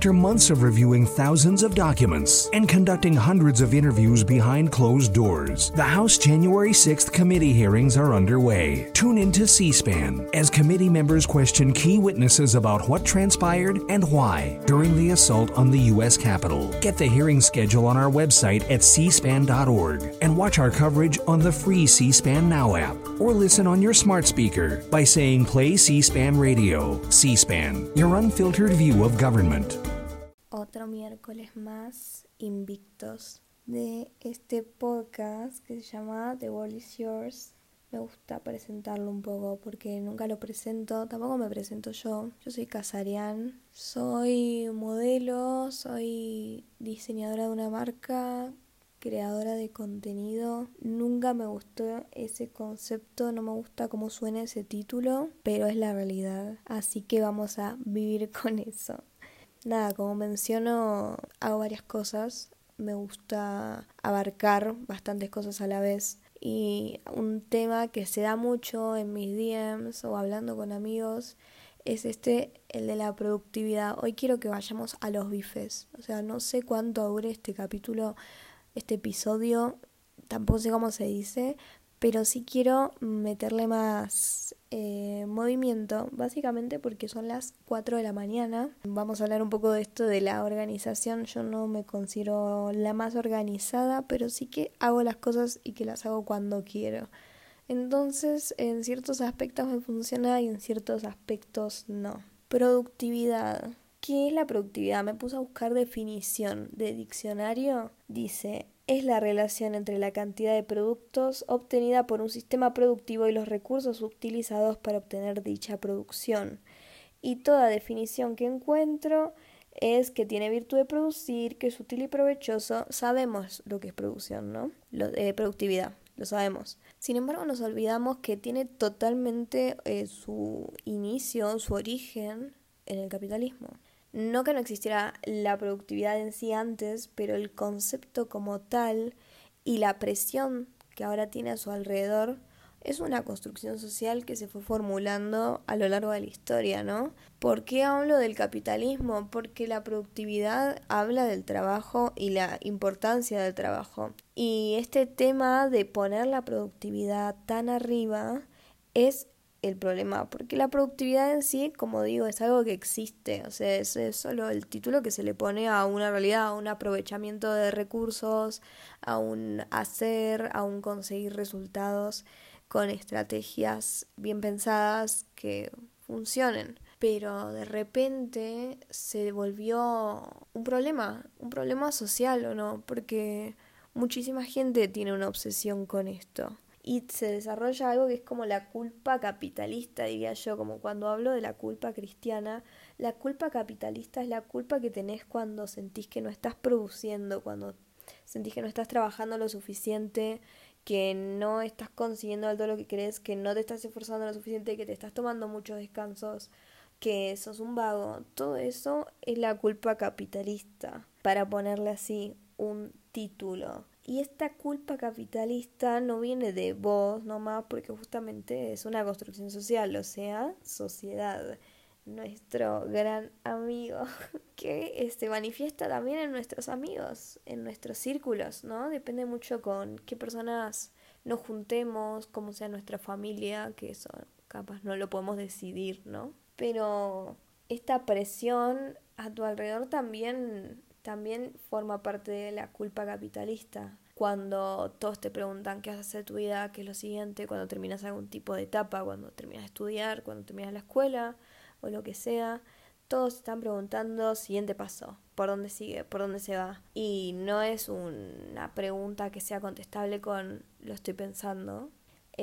After months of reviewing thousands of documents and conducting hundreds of interviews behind closed doors, the House January 6th committee hearings are underway. Tune in to C SPAN as committee members question key witnesses about what transpired and why during the assault on the U.S. Capitol. Get the hearing schedule on our website at cspan.org and watch our coverage on the free C SPAN Now app or listen on your smart speaker by saying Play C SPAN Radio. C SPAN, your unfiltered view of government. Otro miércoles más invictos de este podcast que se llama The World is Yours. Me gusta presentarlo un poco porque nunca lo presento, tampoco me presento yo. Yo soy Casarian, soy modelo, soy diseñadora de una marca, creadora de contenido. Nunca me gustó ese concepto, no me gusta cómo suena ese título, pero es la realidad. Así que vamos a vivir con eso. Nada, como menciono, hago varias cosas. Me gusta abarcar bastantes cosas a la vez. Y un tema que se da mucho en mis DMs o hablando con amigos es este, el de la productividad. Hoy quiero que vayamos a los bifes. O sea, no sé cuánto dure este capítulo, este episodio, tampoco sé cómo se dice, pero sí quiero meterle más eh, movimiento, básicamente porque son las 4 de la mañana. Vamos a hablar un poco de esto de la organización. Yo no me considero la más organizada, pero sí que hago las cosas y que las hago cuando quiero. Entonces, en ciertos aspectos me funciona y en ciertos aspectos no. Productividad. ¿Qué es la productividad? Me puse a buscar definición de diccionario. Dice, es la relación entre la cantidad de productos obtenida por un sistema productivo y los recursos utilizados para obtener dicha producción. Y toda definición que encuentro es que tiene virtud de producir, que es útil y provechoso. Sabemos lo que es producción, ¿no? Eh, productividad, lo sabemos. Sin embargo, nos olvidamos que tiene totalmente eh, su inicio, su origen en el capitalismo. No que no existiera la productividad en sí antes, pero el concepto como tal y la presión que ahora tiene a su alrededor es una construcción social que se fue formulando a lo largo de la historia, ¿no? ¿Por qué hablo del capitalismo? Porque la productividad habla del trabajo y la importancia del trabajo. Y este tema de poner la productividad tan arriba es el problema, porque la productividad en sí, como digo, es algo que existe, o sea, es, solo el título que se le pone a una realidad, a un aprovechamiento de recursos, a un hacer, a un conseguir resultados con estrategias bien pensadas que funcionen. Pero de repente se volvió un problema, un problema social o no, porque muchísima gente tiene una obsesión con esto y se desarrolla algo que es como la culpa capitalista, diría yo, como cuando hablo de la culpa cristiana, la culpa capitalista es la culpa que tenés cuando sentís que no estás produciendo, cuando sentís que no estás trabajando lo suficiente, que no estás consiguiendo todo lo que crees, que no te estás esforzando lo suficiente, que te estás tomando muchos descansos, que sos un vago. Todo eso es la culpa capitalista, para ponerle así un título. Y esta culpa capitalista no viene de vos nomás porque justamente es una construcción social, o sea, sociedad. Nuestro gran amigo que se este, manifiesta también en nuestros amigos, en nuestros círculos, ¿no? Depende mucho con qué personas nos juntemos, cómo sea nuestra familia, que eso capaz no lo podemos decidir, ¿no? Pero esta presión a tu alrededor también también forma parte de la culpa capitalista. Cuando todos te preguntan qué a hacer tu vida, qué es lo siguiente, cuando terminas algún tipo de etapa, cuando terminas de estudiar, cuando terminas la escuela o lo que sea, todos están preguntando siguiente paso, por dónde sigue, por dónde se va. Y no es una pregunta que sea contestable con lo estoy pensando,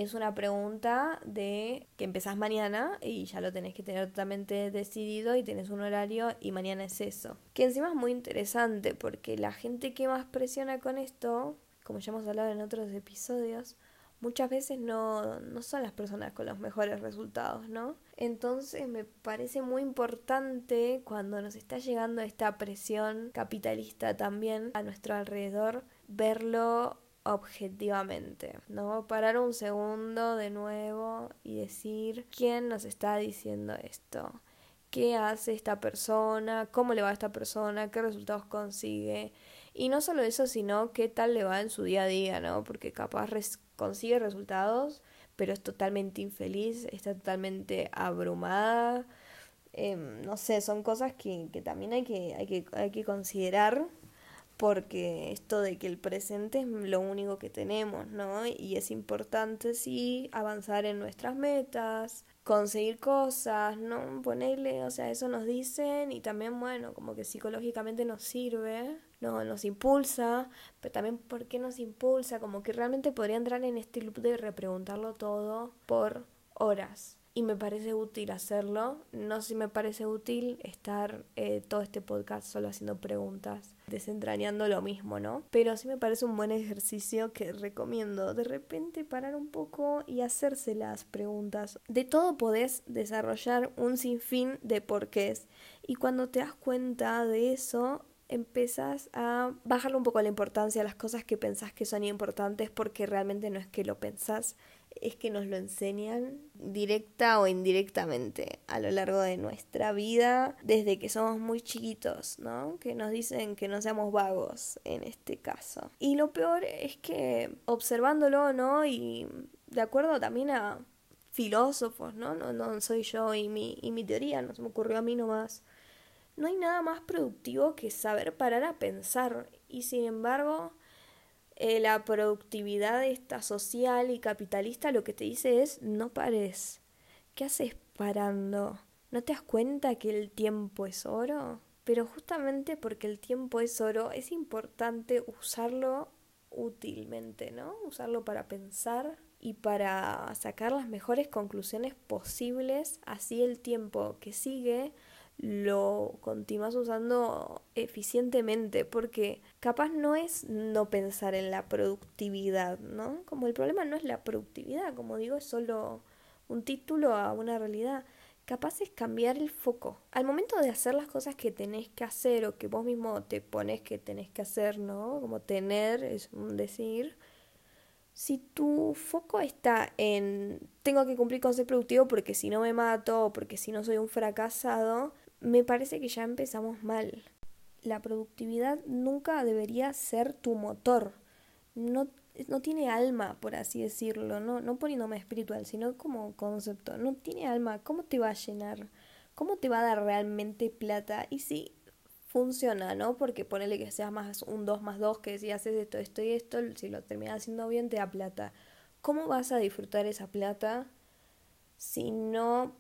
es una pregunta de que empezás mañana y ya lo tenés que tener totalmente decidido y tenés un horario y mañana es eso. Que encima es muy interesante porque la gente que más presiona con esto, como ya hemos hablado en otros episodios, muchas veces no, no son las personas con los mejores resultados, ¿no? Entonces me parece muy importante cuando nos está llegando esta presión capitalista también a nuestro alrededor, verlo objetivamente, ¿no? Parar un segundo de nuevo y decir quién nos está diciendo esto, qué hace esta persona, cómo le va a esta persona, qué resultados consigue. Y no solo eso, sino qué tal le va en su día a día, ¿no? Porque capaz consigue resultados, pero es totalmente infeliz, está totalmente abrumada. Em, no sé, son cosas que, que también hay que, hay, que, hay que considerar porque esto de que el presente es lo único que tenemos, ¿no? Y es importante, sí, avanzar en nuestras metas, conseguir cosas, ¿no? Ponerle, o sea, eso nos dicen y también, bueno, como que psicológicamente nos sirve, no, nos impulsa, pero también por qué nos impulsa, como que realmente podría entrar en este loop de repreguntarlo todo por horas y me parece útil hacerlo. No sé si me parece útil estar eh, todo este podcast solo haciendo preguntas, desentrañando lo mismo, ¿no? Pero sí me parece un buen ejercicio que recomiendo de repente parar un poco y hacerse las preguntas. De todo podés desarrollar un sinfín de porqués y cuando te das cuenta de eso, empezás a bajarle un poco la importancia a las cosas que pensás que son importantes porque realmente no es que lo pensás, es que nos lo enseñan directa o indirectamente a lo largo de nuestra vida desde que somos muy chiquitos, ¿no? Que nos dicen que no seamos vagos en este caso. Y lo peor es que observándolo, ¿no? Y de acuerdo también a filósofos, ¿no? No, no soy yo y mi, y mi teoría, no se me ocurrió a mí nomás. No hay nada más productivo que saber parar a pensar y sin embargo eh, la productividad esta social y capitalista lo que te dice es no pares. ¿Qué haces parando? ¿No te das cuenta que el tiempo es oro? Pero justamente porque el tiempo es oro es importante usarlo útilmente, ¿no? Usarlo para pensar y para sacar las mejores conclusiones posibles, así el tiempo que sigue lo continúas usando eficientemente, porque capaz no es no pensar en la productividad, ¿no? Como el problema no es la productividad, como digo, es solo un título a una realidad. Capaz es cambiar el foco. Al momento de hacer las cosas que tenés que hacer o que vos mismo te pones que tenés que hacer, ¿no? Como tener, es un decir. Si tu foco está en tengo que cumplir con ser productivo porque si no me mato o porque si no soy un fracasado, me parece que ya empezamos mal. La productividad nunca debería ser tu motor. No, no tiene alma, por así decirlo, no, no poniéndome espiritual, sino como concepto. No tiene alma. ¿Cómo te va a llenar? ¿Cómo te va a dar realmente plata? Y si funciona, ¿no? Porque ponele que seas más un 2 más 2, que si haces esto, esto y esto, si lo terminas haciendo bien, te da plata. ¿Cómo vas a disfrutar esa plata si no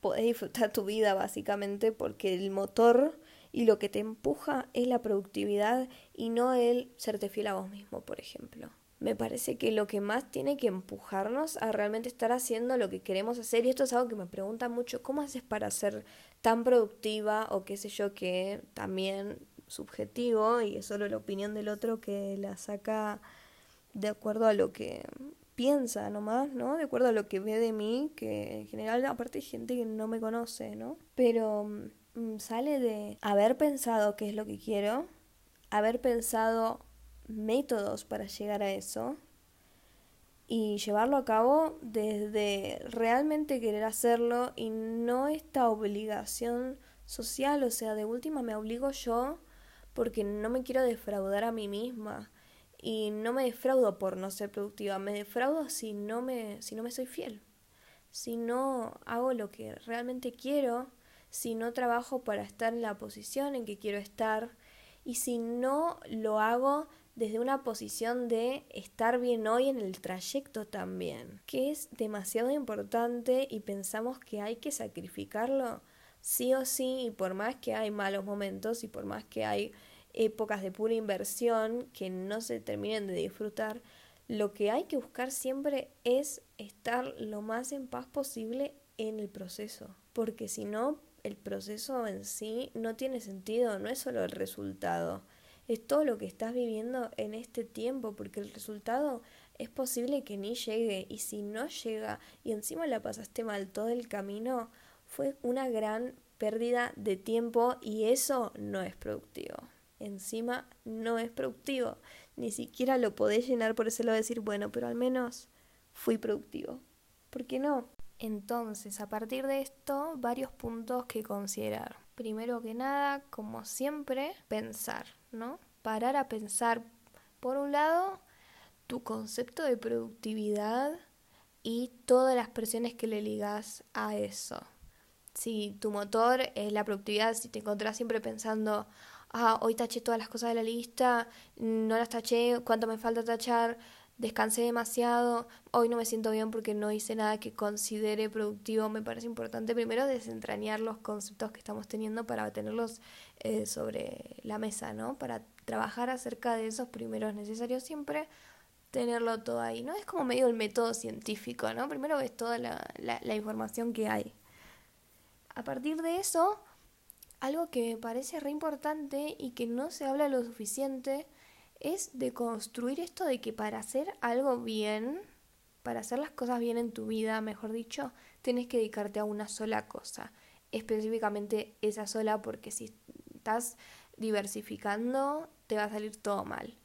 podés disfrutar tu vida básicamente porque el motor y lo que te empuja es la productividad y no el serte fiel a vos mismo, por ejemplo. Me parece que lo que más tiene que empujarnos a realmente estar haciendo lo que queremos hacer, y esto es algo que me preguntan mucho, ¿cómo haces para ser tan productiva o qué sé yo que también subjetivo y es solo la opinión del otro que la saca de acuerdo a lo que piensa nomás, ¿no? De acuerdo a lo que ve de mí, que en general aparte hay gente que no me conoce, ¿no? Pero mm, sale de haber pensado qué es lo que quiero, haber pensado métodos para llegar a eso y llevarlo a cabo desde realmente querer hacerlo y no esta obligación social, o sea, de última me obligo yo porque no me quiero defraudar a mí misma y no me defraudo por no ser productiva, me defraudo si no me, si no me soy fiel, si no hago lo que realmente quiero, si no trabajo para estar en la posición en que quiero estar y si no lo hago desde una posición de estar bien hoy en el trayecto también, que es demasiado importante y pensamos que hay que sacrificarlo sí o sí y por más que hay malos momentos y por más que hay épocas de pura inversión que no se terminen de disfrutar, lo que hay que buscar siempre es estar lo más en paz posible en el proceso, porque si no, el proceso en sí no tiene sentido, no es solo el resultado, es todo lo que estás viviendo en este tiempo, porque el resultado es posible que ni llegue y si no llega y encima la pasaste mal todo el camino, fue una gran pérdida de tiempo y eso no es productivo encima no es productivo. Ni siquiera lo podés llenar por eso lo decir, bueno, pero al menos fui productivo. ¿Por qué no? Entonces, a partir de esto, varios puntos que considerar. Primero que nada, como siempre, pensar, ¿no? Parar a pensar, por un lado, tu concepto de productividad y todas las presiones que le ligas a eso. Si tu motor es la productividad, si te encontrás siempre pensando, ah, hoy taché todas las cosas de la lista, no las taché, cuánto me falta tachar, descansé demasiado, hoy no me siento bien porque no hice nada que considere productivo, me parece importante primero desentrañar los conceptos que estamos teniendo para tenerlos eh, sobre la mesa, ¿no? Para trabajar acerca de esos primeros necesarios siempre tenerlo todo ahí, ¿no? Es como medio el método científico, ¿no? Primero ves toda la, la información que hay. A partir de eso, algo que me parece re importante y que no se habla lo suficiente es de construir esto de que para hacer algo bien, para hacer las cosas bien en tu vida, mejor dicho, tienes que dedicarte a una sola cosa, específicamente esa sola, porque si estás diversificando, te va a salir todo mal.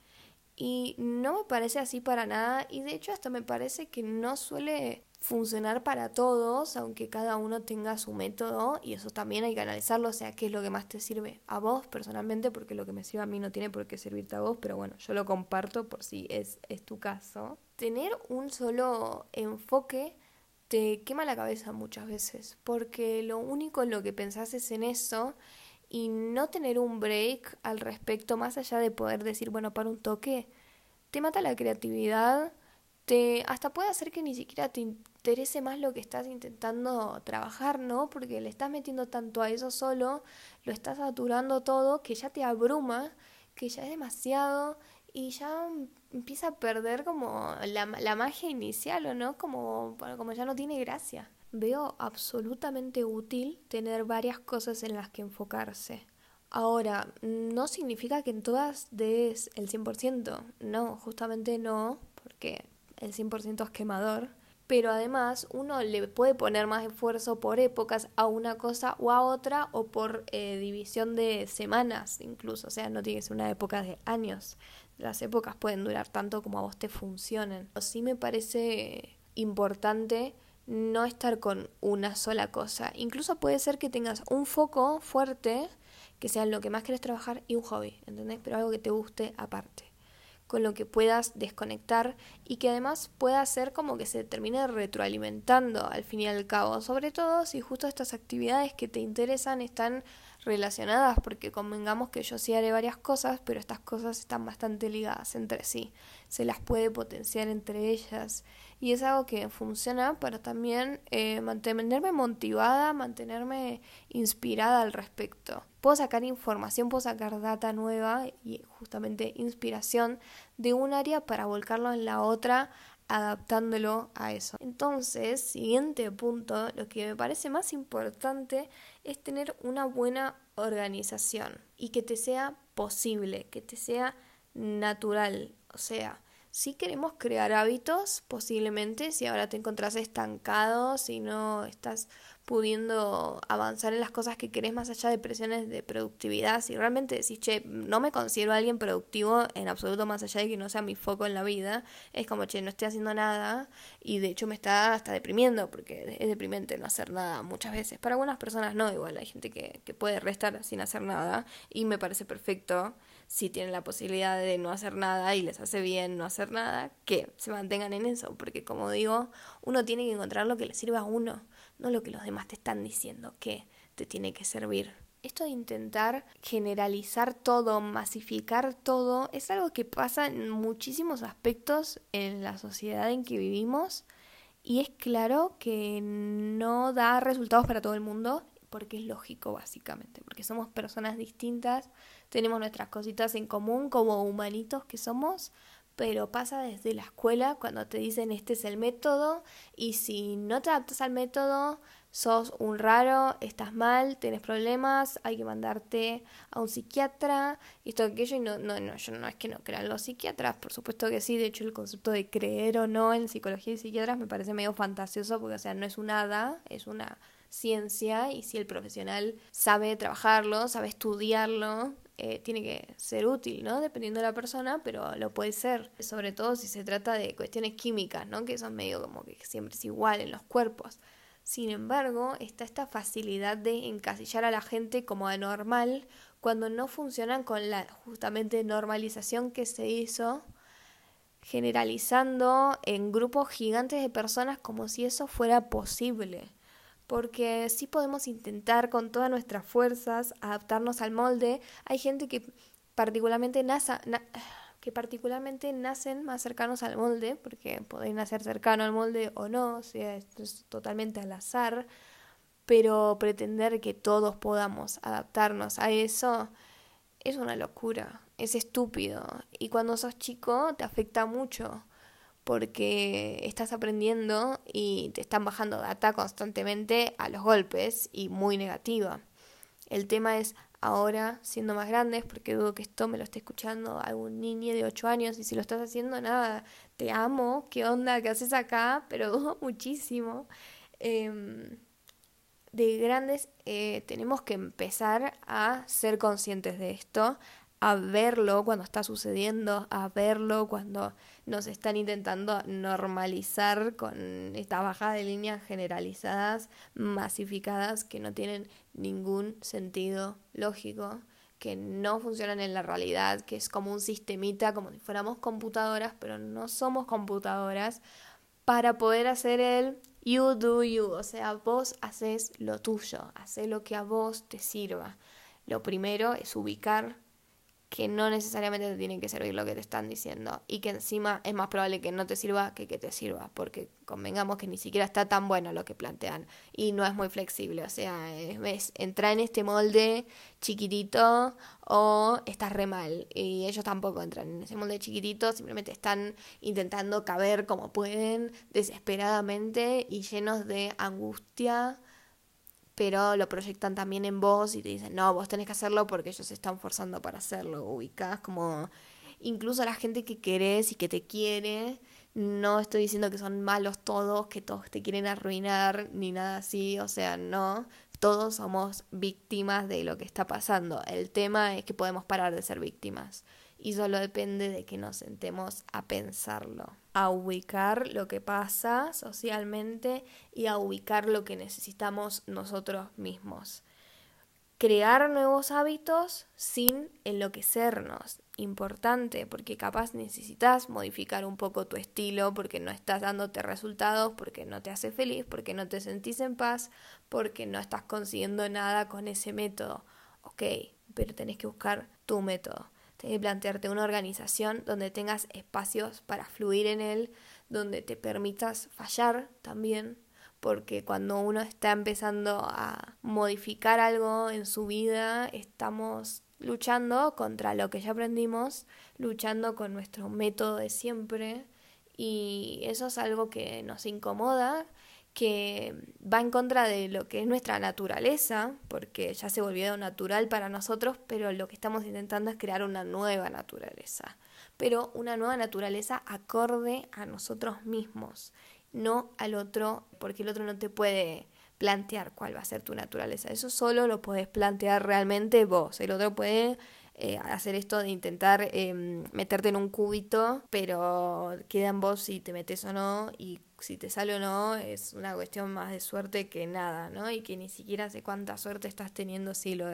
Y no me parece así para nada, y de hecho hasta me parece que no suele funcionar para todos, aunque cada uno tenga su método y eso también hay que analizarlo, o sea, qué es lo que más te sirve a vos personalmente, porque lo que me sirve a mí no tiene por qué servirte a vos, pero bueno, yo lo comparto por si es, es tu caso. Tener un solo enfoque te quema la cabeza muchas veces, porque lo único en lo que pensás es en eso y no tener un break al respecto, más allá de poder decir, bueno, para un toque, te mata la creatividad, te hasta puede hacer que ni siquiera te interese más lo que estás intentando trabajar, ¿no? Porque le estás metiendo tanto a eso solo, lo estás saturando todo, que ya te abruma, que ya es demasiado y ya empieza a perder como la, la magia inicial, ¿o no? Como, como ya no tiene gracia. Veo absolutamente útil tener varias cosas en las que enfocarse. Ahora, no significa que en todas des el 100%, no, justamente no, porque el 100% es quemador pero además uno le puede poner más esfuerzo por épocas a una cosa o a otra o por eh, división de semanas incluso, o sea, no tiene que ser una época de años. Las épocas pueden durar tanto como a vos te funcionen. Sí me parece importante no estar con una sola cosa. Incluso puede ser que tengas un foco fuerte, que sea lo que más quieres trabajar, y un hobby, ¿entendés? Pero algo que te guste aparte con lo que puedas desconectar y que además pueda ser como que se termine retroalimentando al fin y al cabo, sobre todo si justo estas actividades que te interesan están relacionadas, porque convengamos que yo sí haré varias cosas, pero estas cosas están bastante ligadas entre sí, se las puede potenciar entre ellas y es algo que funciona para también eh, mantenerme motivada, mantenerme inspirada al respecto. Puedo sacar información, puedo sacar data nueva y justamente inspiración de un área para volcarlo en la otra adaptándolo a eso. Entonces, siguiente punto, lo que me parece más importante es tener una buena organización y que te sea posible, que te sea natural, o sea, si queremos crear hábitos, posiblemente, si ahora te encontrás estancado, si no estás pudiendo avanzar en las cosas que querés más allá de presiones de productividad, si realmente decís, che, no me considero alguien productivo en absoluto más allá de que no sea mi foco en la vida, es como, che, no estoy haciendo nada y de hecho me está hasta deprimiendo porque es deprimente no hacer nada muchas veces. Para algunas personas no, igual hay gente que, que puede restar sin hacer nada y me parece perfecto si tienen la posibilidad de no hacer nada y les hace bien no hacer nada, que se mantengan en eso, porque como digo, uno tiene que encontrar lo que le sirva a uno, no lo que los demás te están diciendo que te tiene que servir. Esto de intentar generalizar todo, masificar todo, es algo que pasa en muchísimos aspectos en la sociedad en que vivimos y es claro que no da resultados para todo el mundo porque es lógico básicamente, porque somos personas distintas, tenemos nuestras cositas en común como humanitos que somos, pero pasa desde la escuela cuando te dicen este es el método y si no te adaptas al método sos un raro, estás mal, tienes problemas, hay que mandarte a un psiquiatra, esto aquello, y no, no, no, yo no es que no crean los psiquiatras, por supuesto que sí, de hecho el concepto de creer o no en psicología y psiquiatras me parece medio fantasioso porque o sea, no es un hada, es una ciencia y si el profesional sabe trabajarlo, sabe estudiarlo, eh, tiene que ser útil, ¿no? Dependiendo de la persona, pero lo puede ser, sobre todo si se trata de cuestiones químicas, ¿no? Que son medio como que siempre es igual en los cuerpos. Sin embargo, está esta facilidad de encasillar a la gente como anormal cuando no funcionan con la justamente normalización que se hizo generalizando en grupos gigantes de personas como si eso fuera posible. Porque sí podemos intentar con todas nuestras fuerzas adaptarnos al molde. Hay gente que particularmente que particularmente nacen más cercanos al molde, porque pueden nacer cercano al molde o no, o sea, esto es totalmente al azar, pero pretender que todos podamos adaptarnos a eso es una locura, es estúpido. Y cuando sos chico te afecta mucho porque estás aprendiendo y te están bajando data constantemente a los golpes y muy negativa. El tema es ahora, siendo más grandes, porque dudo que esto me lo esté escuchando algún niño de 8 años y si lo estás haciendo, nada, te amo, qué onda, qué haces acá, pero dudo muchísimo. Em, de grandes eh, tenemos que empezar a ser conscientes de esto, a verlo cuando está sucediendo, a verlo cuando nos están intentando normalizar con esta bajada de líneas generalizadas, masificadas, que no tienen ningún sentido lógico, que no funcionan en la realidad, que es como un sistemita, como si fuéramos computadoras, pero no somos computadoras, para poder hacer el You do you, o sea, vos haces lo tuyo, haces lo que a vos te sirva. Lo primero es ubicar que no necesariamente te tiene que servir lo que te están diciendo y que encima es más probable que no te sirva que que te sirva, porque convengamos que ni siquiera está tan bueno lo que plantean y no es muy flexible, o sea, es, entrar en este molde chiquitito o estás re mal y ellos tampoco entran en ese molde chiquitito, simplemente están intentando caber como pueden desesperadamente y llenos de angustia pero lo proyectan también en vos y te dicen, no, vos tenés que hacerlo porque ellos se están forzando para hacerlo. Ubicás como incluso la gente que querés y que te quiere, no estoy diciendo que son malos todos, que todos te quieren arruinar, ni nada así, o sea, no, todos somos víctimas de lo que está pasando. El tema es que podemos parar de ser víctimas y solo depende de que nos sentemos a pensarlo, a ubicar lo que pasa socialmente y a ubicar lo que necesitamos nosotros mismos. Crear nuevos hábitos sin enloquecernos. Importante, porque capaz necesitas modificar un poco tu estilo, porque no estás dándote resultados, porque no te hace feliz, porque no te sentís en paz, porque no estás consiguiendo nada con ese método. Ok, pero tenés que buscar tu método Tenés que plantearte una organización donde tengas espacios para fluir en él, donde te permitas fallar también, porque cuando uno está empezando a modificar algo en su vida, estamos luchando contra lo que ya aprendimos, luchando con nuestro método de siempre, y eso es algo que nos incomoda, que va en contra de lo que es nuestra naturaleza, porque ya se volvió natural para nosotros, pero lo que estamos intentando es crear una nueva naturaleza, pero una nueva naturaleza acorde a nosotros mismos, no al otro, porque el otro no te puede plantear cuál va a ser tu naturaleza, eso solo lo puedes plantear realmente vos, el otro puede eh, hacer esto de intentar em, meterte en un cúbito, pero queda en vos si te metes o no y si te sale o no es una cuestión más de suerte que nada, ¿no? Y que ni siquiera sé cuánta suerte estás teniendo si, lo,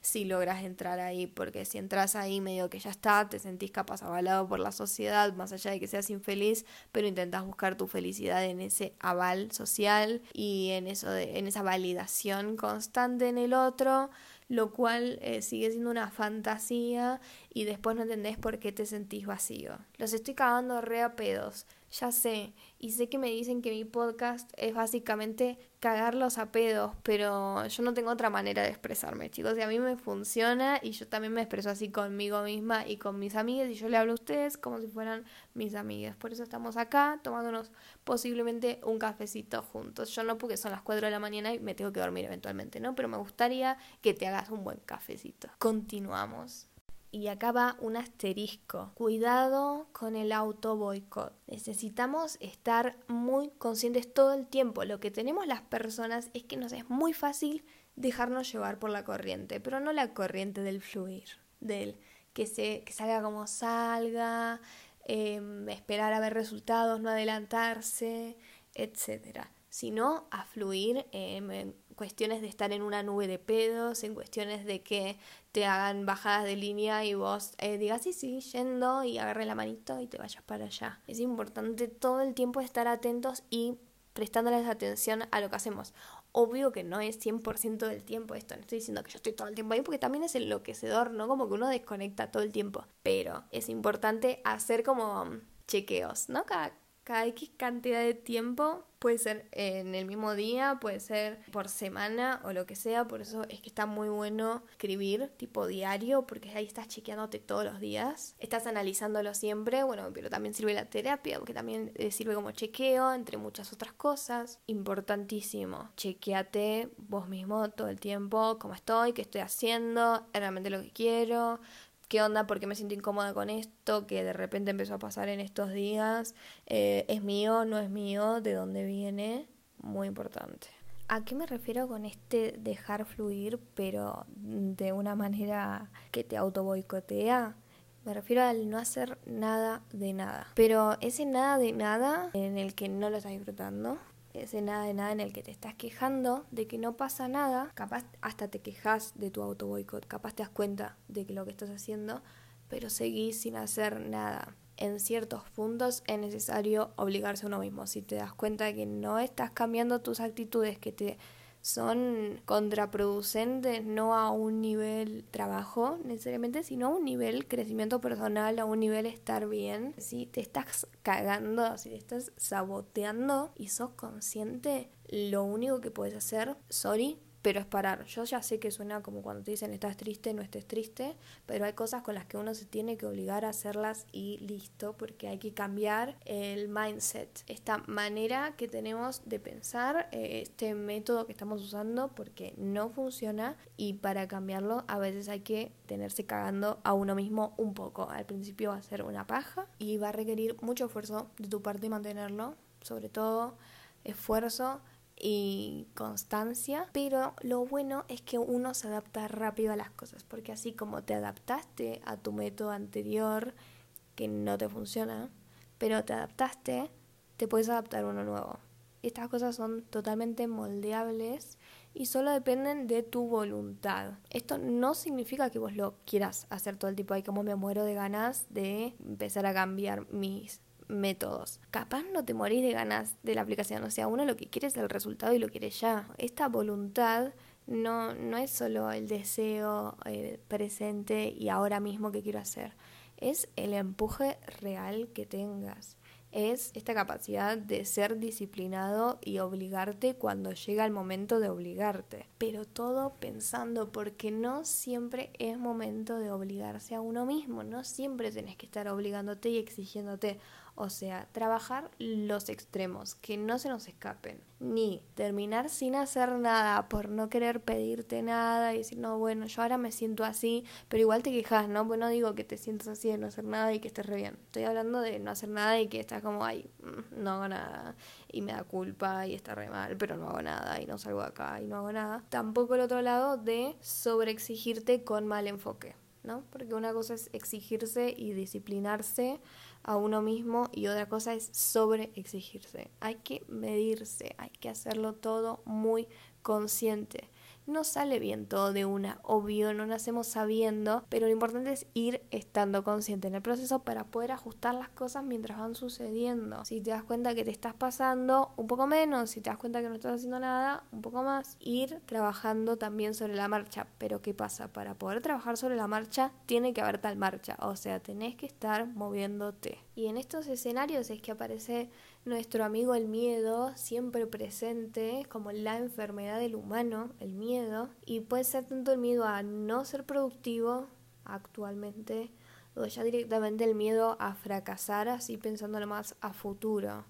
si logras entrar ahí, porque si entras ahí medio que ya está, te sentís capaz avalado por la sociedad, más allá de que seas infeliz, pero intentas buscar tu felicidad en ese aval social y en eso de, en esa validación constante en el otro lo cual eh, sigue siendo una fantasía y después no entendés por qué te sentís vacío. Los estoy cagando re a pedos, ya sé, y sé que me dicen que mi podcast es básicamente cagarlos a pedos, pero yo no tengo otra manera de expresarme, chicos, y a mí me funciona y yo también me expreso así conmigo misma y con mis amigas y yo le hablo a ustedes como si fueran mis amigas. Por eso estamos acá tomándonos posiblemente un cafecito juntos. Yo no porque son las 4 de la mañana y me tengo que dormir eventualmente, ¿no? Pero me gustaría que te hagas un buen cafecito. Continuamos. Y acá va un asterisco. Cuidado con el auto boicot. Necesitamos estar muy conscientes todo el tiempo. Lo que tenemos las personas es que nos es muy fácil dejarnos llevar por la corriente, pero no la corriente del fluir, del que, se, que salga como salga, em, esperar a ver resultados, no adelantarse, etc. sino a fluir en cuestiones de estar en una nube de pedos, en cuestiones de que te hagan bajadas de línea y vos eh, digas, sí, sí, yendo y agarre la manito y te vayas para allá. Es importante todo el tiempo estar atentos y prestándoles atención a lo que hacemos. Obvio que no es 100% del tiempo esto, no estoy diciendo que yo estoy todo el tiempo ahí porque también es enloquecedor, ¿no? Como que uno desconecta todo el tiempo, pero es importante hacer como chequeos, ¿no? Cada X cantidad de tiempo, puede ser en el mismo día, puede ser por semana o lo que sea, por eso es que está muy bueno escribir tipo diario, porque ahí estás chequeándote todos los días, estás analizándolo siempre, bueno, pero también sirve la terapia, porque también eh, sirve como chequeo, entre muchas otras cosas, importantísimo, chequeate vos mismo todo el tiempo, cómo estoy, qué estoy haciendo, realmente lo que quiero, qué onda, por qué me siento incómoda con esto, que de repente empezó a pasar en estos días, eh, es mío, no es mío, de dónde viene, muy importante. ¿A qué me refiero con este dejar fluir, pero de una manera que te auto boicotea? Me refiero al no hacer nada de nada. Pero ese nada de nada en el que no lo estás disfrutando, ese nada de nada en el que te estás quejando de que no pasa nada, capaz hasta te quejas de tu auto boicot, capaz te das cuenta de que lo que estás haciendo, pero seguís sin hacer nada. En ciertos puntos es necesario obligarse a uno mismo. Si te das cuenta de que no estás cambiando tus actitudes, que te son contraproducentes no a un nivel trabajo necesariamente, sino a un nivel crecimiento personal, a un nivel estar bien. Si te estás cagando, si te estás saboteando y sos consciente, lo único que puedes hacer, sorry, pero es parar. Yo ya sé que suena como cuando te dicen estás triste, no estés triste, pero hay cosas con las que uno se tiene que obligar a hacerlas y listo, porque hay que cambiar el mindset, esta manera que tenemos de pensar, eh, este método que estamos usando, porque no funciona y para cambiarlo a veces hay que tenerse cagando a uno mismo un poco. Al principio va a ser una paja y va a requerir mucho esfuerzo de tu parte mantenerlo, sobre todo esfuerzo y constancia, pero lo bueno es que uno se adapta rápido a las cosas, porque así como te adaptaste a tu método anterior que no te funciona, pero te adaptaste, te puedes adaptar a uno nuevo. Estas cosas son totalmente moldeables y solo dependen de tu voluntad. Esto no significa que vos lo quieras hacer todo el tiempo. Hay como me muero de ganas de empezar a cambiar mis métodos. Capaz no te morís de ganas de la aplicación, o sea, uno lo que quiere es el resultado y lo quiere ya. Esta voluntad no, no es solo el deseo eh, presente y ahora mismo que quiero hacer, es el empuje real que tengas es esta capacidad de ser disciplinado y obligarte cuando llega el momento de obligarte. Pero todo pensando porque no siempre es momento de obligarse a uno mismo, no siempre tenés que estar obligándote y exigiéndote. O sea, trabajar los extremos, que no se nos escapen. Ni terminar sin hacer nada por no querer pedirte nada y decir, no, bueno, yo ahora me siento así, pero igual te quejas, ¿no? Pues no digo que te sientas así de no hacer nada y que estés re bien. Estoy hablando de no hacer nada y que estás como, ay, mm, no hago nada y me da culpa y está re mal, pero no hago nada y no salgo acá y no hago nada. Tampoco el otro lado de sobreexigirte con mal enfoque. ¿no? Porque una cosa es exigirse y disciplinarse a uno mismo y otra cosa es sobre exigirse. Hay que medirse, hay que hacerlo todo muy consciente no sale bien todo de una, obvio, no nacemos sabiendo, pero lo importante es ir estando consciente en el proceso para poder ajustar las cosas mientras van sucediendo. Si te das cuenta que te estás pasando, un poco menos, si te das cuenta que no estás haciendo nada, un poco más, ir trabajando también sobre la marcha. Pero ¿qué pasa? Para poder trabajar sobre la marcha, tiene que haber tal marcha, o sea, tenés que estar moviéndote. Y en estos escenarios es que aparece nuestro amigo el miedo, siempre presente como la enfermedad del humano, el miedo, y puede ser tanto el miedo a no ser productivo actualmente, o ya directamente el miedo a fracasar, así pensándolo más a futuro.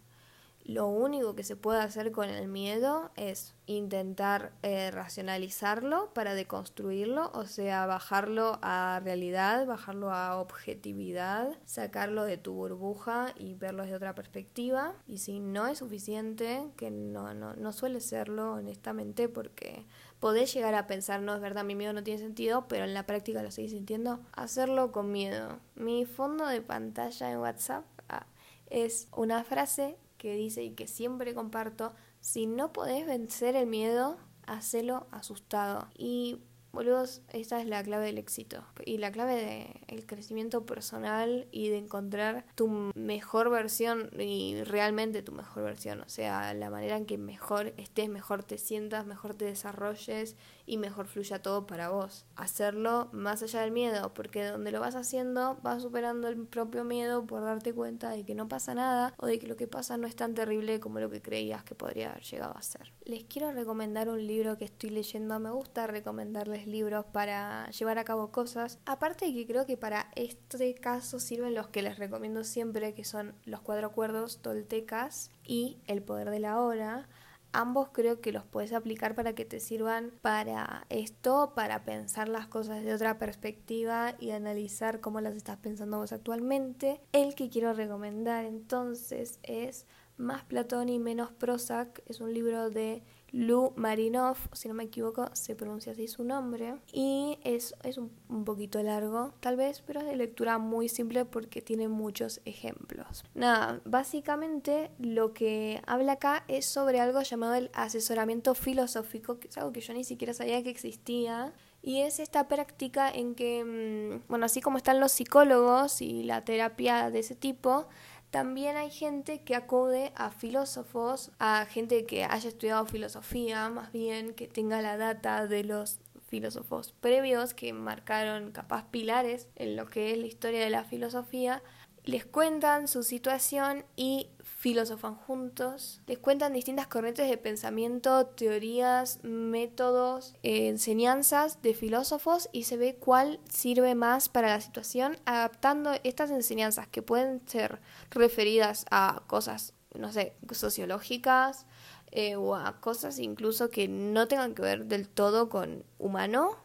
Lo único que se puede hacer con el miedo es intentar eh, racionalizarlo para deconstruirlo, o sea, bajarlo a realidad, bajarlo a objetividad, sacarlo de tu burbuja y verlo desde otra perspectiva. Y si no es suficiente, que no, no, no suele serlo honestamente, porque podés llegar a pensar, no es verdad, mi miedo no tiene sentido, pero en la práctica lo seguís sintiendo, hacerlo con miedo. Mi fondo de pantalla en WhatsApp ah, es una frase que dice y que siempre comparto, Si no podés vencer el miedo, hacelo asustado. Y Boludos, esta es la clave del éxito y la clave del crecimiento personal y de encontrar tu mejor versión y realmente tu mejor versión, o sea, la manera en que mejor estés, mejor te sientas, mejor te desarrolles y mejor fluya todo para vos. Hacerlo más allá del miedo, porque donde lo vas haciendo vas superando el propio miedo por darte cuenta de que no pasa nada o de que lo que pasa no es tan terrible como lo que creías que podría haber llegado a ser. Les quiero recomendar un libro que estoy leyendo, me gusta recomendarles libros para llevar a cabo cosas. Aparte de que creo que para este caso sirven los que les recomiendo siempre, que son los cuatro acuerdos toltecas y el poder de la hora ambos creo que los puedes aplicar para que te sirvan para esto, para pensar las cosas de otra perspectiva y analizar cómo las estás pensando vos actualmente. El que quiero recomendar entonces es Más Platón y menos Prozac, es un libro de Lu Marinov, si no me equivoco, se pronuncia así su nombre. Y es, es un, poquito largo, tal vez, pero es de lectura muy simple porque tiene muchos ejemplos. Nada, básicamente lo que habla acá es sobre algo llamado el asesoramiento filosófico, que es algo que yo ni siquiera sabía que existía. Y es esta práctica en que, mm, bueno, así como están los psicólogos y la terapia de ese tipo, también hay gente que acude a filósofos, a gente que haya estudiado filosofía, más bien que tenga la data de los filósofos previos que marcaron capaz pilares en lo que es la historia de la filosofía, les cuentan su situación y filosofan juntos, les cuentan distintas corrientes de pensamiento, teorías, métodos, eh, enseñanzas de filósofos y se ve cuál sirve más para la situación, adaptando estas enseñanzas que pueden ser referidas a cosas, no sé, sociológicas eh, o a cosas incluso que no tengan que ver del todo con humano,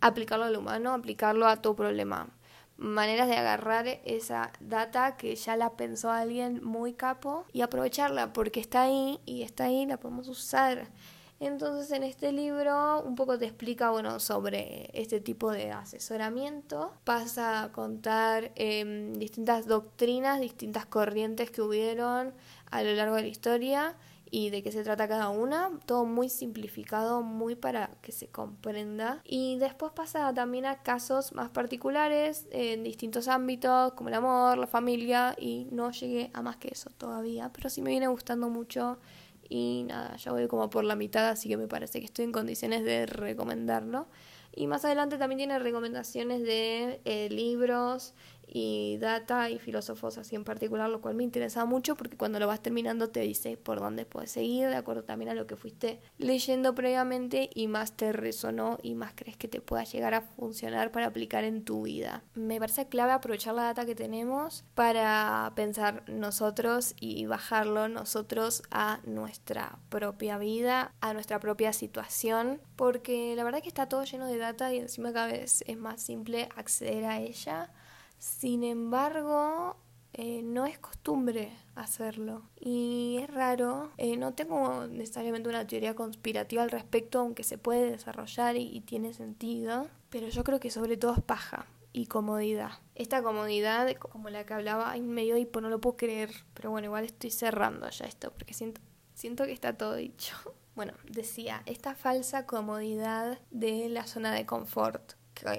aplicarlo al humano, aplicarlo a tu problema maneras de agarrar esa data que ya la pensó alguien muy capo y aprovecharla porque está ahí y está ahí, la podemos usar. Entonces en este libro un poco te explica bueno, sobre este tipo de asesoramiento. Pasa a contar em, distintas doctrinas, distintas corrientes que hubieron a lo largo de la historia y de qué se trata cada una, todo muy simplificado, muy para que se comprenda. Y después pasa también a casos más particulares en distintos ámbitos, como el amor, la familia, y no llegué a más que eso todavía, pero sí me viene gustando mucho y nada, ya voy como por la mitad, así que me parece que estoy en condiciones de recomendarlo. Y más adelante también tiene recomendaciones de eh, libros y data y filósofos así en particular, lo cual me interesa mucho porque cuando lo vas terminando te dice por dónde puedes seguir, de acuerdo también a lo que fuiste leyendo previamente y más te resonó y más crees que te pueda llegar a funcionar para aplicar en tu vida. Me parece clave aprovechar la data que tenemos para pensar nosotros y bajarlo nosotros a nuestra propia vida, a nuestra propia situación, porque la verdad que está todo lleno de data y encima cada vez es más simple acceder a ella sin embargo, eh, no es costumbre hacerlo y es raro. Eh, no tengo necesariamente una teoría conspirativa al respecto, aunque se puede desarrollar y, tiene sentido, pero yo creo que sobre todo es paja y comodidad. Esta comodidad, como la que hablaba, en medio hipo, no lo puedo creer, pero bueno, igual estoy cerrando ya esto porque siento, siento que está todo dicho. Bueno, decía, esta falsa comodidad de la zona de confort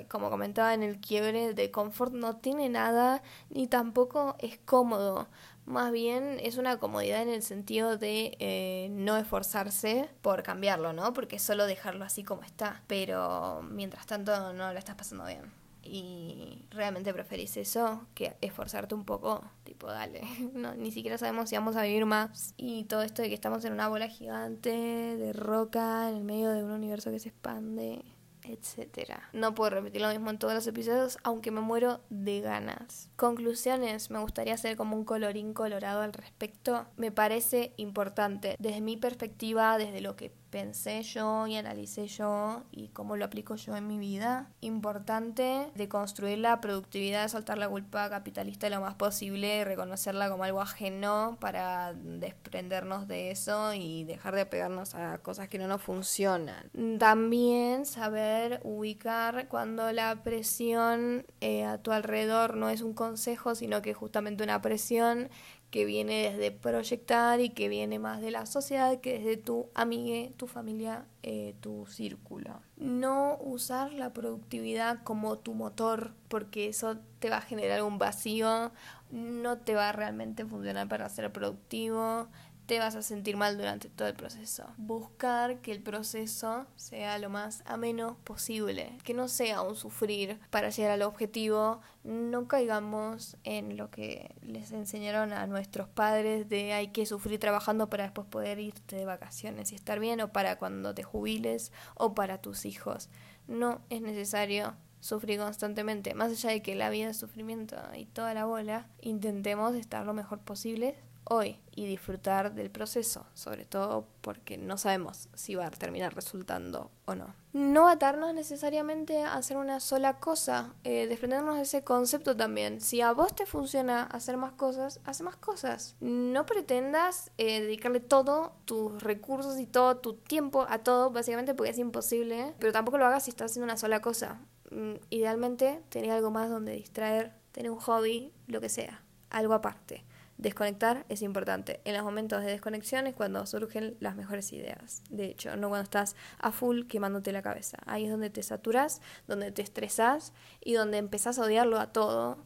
como comentaba en el quiebre de confort, no tiene nada ni tampoco es cómodo. Más bien es una comodidad en el sentido de eh, no esforzarse por cambiarlo, ¿no? Porque solo dejarlo así como está. Pero mientras tanto no lo estás pasando bien. Y realmente preferís eso que esforzarte un poco. Tipo, dale. No, ni siquiera sabemos si vamos a vivir más. Y todo esto de que estamos en una bola gigante de roca en el medio de un universo que se expande etcétera. No puedo repetir lo mismo en todos los episodios, aunque me muero de ganas. Conclusiones, me gustaría hacer como un colorín colorado al respecto. Me parece importante, desde mi perspectiva, desde lo que pensé yo y analicé yo y cómo lo aplico yo en mi vida. Importante de construir la productividad, soltar la culpa capitalista lo más posible, reconocerla como algo ajeno para desprendernos de eso y dejar de pegarnos a cosas que no nos funcionan. También saber ubicar cuando la presión eh, a tu alrededor no es un consejo, sino que justamente una presión que viene desde proyectar y que viene más de la sociedad que desde tu amiga, tu familia, eh, tu círculo. No usar la productividad como tu motor porque eso te va a generar un vacío, no te va a realmente funcionar para ser productivo, te vas a sentir mal durante todo el proceso. Buscar que el proceso sea lo más ameno posible, que no sea un sufrir para llegar al objetivo. No caigamos en lo que les enseñaron a nuestros padres de hay que sufrir trabajando para después poder irte de vacaciones y estar bien o para cuando te jubiles o para tus hijos. No es necesario sufrir constantemente. Más allá de que la vida es sufrimiento y toda la bola, intentemos estar lo mejor posible hoy y disfrutar del proceso, sobre todo porque no sabemos si va a terminar resultando o no. No atarnos necesariamente a hacer una sola cosa, eh, desprendernos de ese concepto también. Si a vos te funciona hacer más cosas, haz más cosas. No pretendas eh, dedicarle todo tus recursos y todo tu tiempo a todo, básicamente porque es imposible, pero tampoco lo hagas si estás haciendo una sola cosa. Mm, idealmente, tener algo más donde distraer, tener un hobby, lo que sea, algo aparte. Desconectar es importante. En los momentos de desconexión es cuando surgen las mejores ideas. De hecho, no cuando estás a full quemándote la cabeza. Ahí es donde te saturas, donde te estresas y donde empezás a odiarlo a todo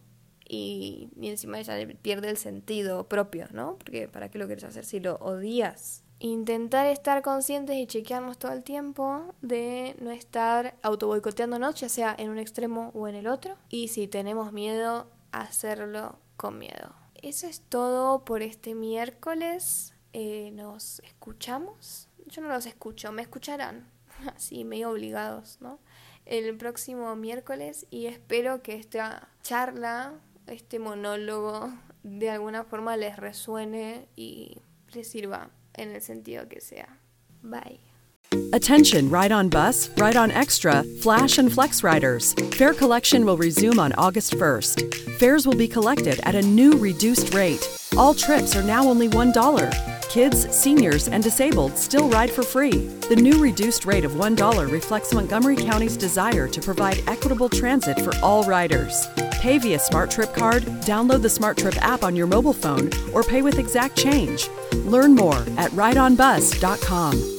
y, y encima ya pierde el sentido propio, ¿no? Porque ¿para qué lo quieres hacer si lo odias? Intentar estar conscientes y chequearnos todo el tiempo de no estar auto boicoteándonos, ya sea en un extremo o en el otro. Y si tenemos miedo, hacerlo con miedo eso es todo por este miércoles. Eh, nos escuchamos. Yo no los escucho, me escucharán. Así, medio obligados, ¿no? El próximo miércoles y espero que esta charla, este monólogo, de alguna forma les resuene y les sirva en el sentido que sea. Bye. Attention, Ride on Bus, Ride on Extra, Flash, and Flex riders. Fare collection will resume on August 1st. Fares will be collected at a new reduced rate. All trips are now only $1. Kids, seniors, and disabled still ride for free. The new reduced rate of $1 reflects Montgomery County's desire to provide equitable transit for all riders. Pay via Smart Trip card, download the Smart Trip app on your mobile phone, or pay with exact change. Learn more at rideonbus.com.